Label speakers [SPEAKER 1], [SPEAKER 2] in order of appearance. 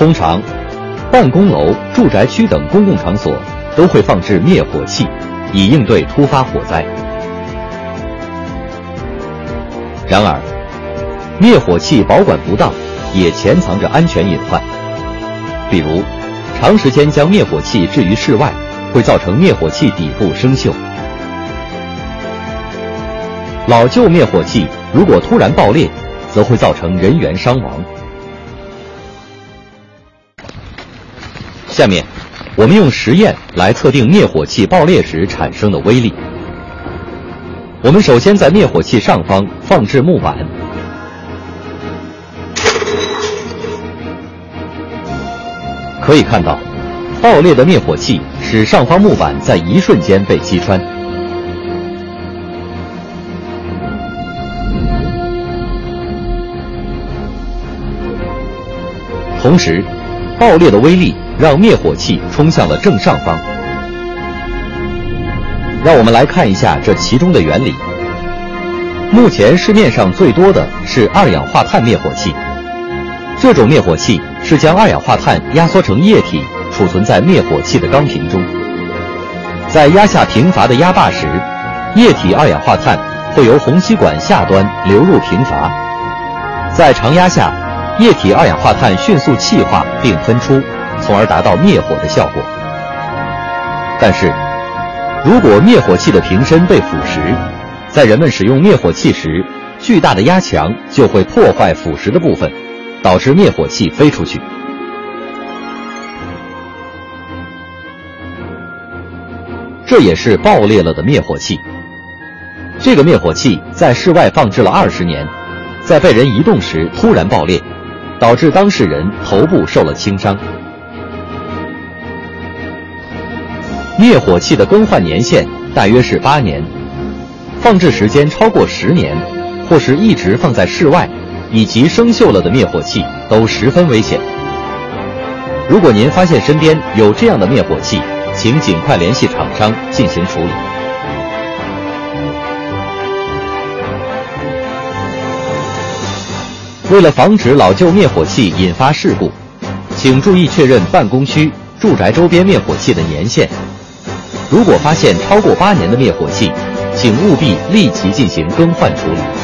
[SPEAKER 1] 通常，办公楼、住宅区等公共场所都会放置灭火器，以应对突发火灾。然而，灭火器保管不当，也潜藏着安全隐患。比如，长时间将灭火器置于室外，会造成灭火器底部生锈。老旧灭火器如果突然爆裂，则会造成人员伤亡。下面，我们用实验来测定灭火器爆裂时产生的威力。我们首先在灭火器上方放置木板。可以看到，爆裂的灭火器使上方木板在一瞬间被击穿。同时，爆裂的威力让灭火器冲向了正上方。让我们来看一下这其中的原理。目前市面上最多的是二氧化碳灭火器，这种灭火器。是将二氧化碳压缩成液体，储存在灭火器的钢瓶中。在压下瓶阀的压把时，液体二氧化碳会由虹吸管下端流入瓶阀，在常压下，液体二氧化碳迅速气化并喷出，从而达到灭火的效果。但是，如果灭火器的瓶身被腐蚀，在人们使用灭火器时，巨大的压强就会破坏腐蚀的部分。导致灭火器飞出去，这也是爆裂了的灭火器。这个灭火器在室外放置了二十年，在被人移动时突然爆裂，导致当事人头部受了轻伤。灭火器的更换年限大约是八年，放置时间超过十年，或是一直放在室外。以及生锈了的灭火器都十分危险。如果您发现身边有这样的灭火器，请尽快联系厂商进行处理。为了防止老旧灭火器引发事故，请注意确认办公区、住宅周边灭火器的年限。如果发现超过八年的灭火器，请务必立即进行更换处理。